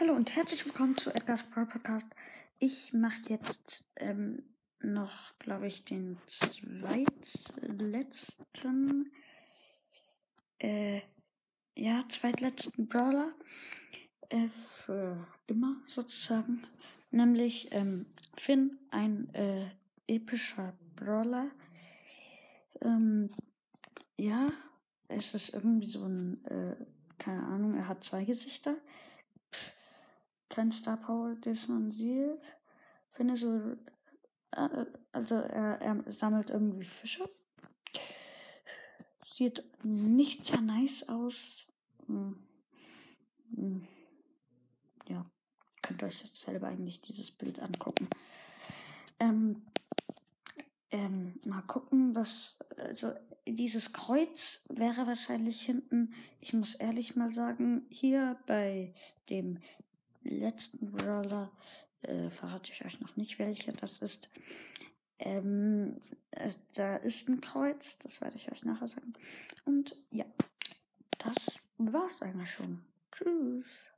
Hallo und herzlich willkommen zu Edgar's Pro Podcast. Ich mache jetzt ähm, noch, glaube ich, den zweitletzten, äh, ja, zweitletzten Brawler äh, für immer sozusagen, nämlich ähm, Finn, ein äh, epischer Brawler. Ähm, ja, es ist irgendwie so ein, äh, keine Ahnung, er hat zwei Gesichter kein Star Power, das man sieht. Finde so, äh, also er, er sammelt irgendwie Fische. Sieht nicht sehr nice aus. Hm. Hm. Ja, könnt ihr euch selber eigentlich dieses Bild angucken. Ähm, ähm, mal gucken, was, also dieses Kreuz wäre wahrscheinlich hinten, ich muss ehrlich mal sagen, hier bei dem letzten Brawler äh, verrate ich euch noch nicht, welcher das ist. Ähm, äh, da ist ein Kreuz, das werde ich euch nachher sagen. Und ja, das war's eigentlich schon. Tschüss.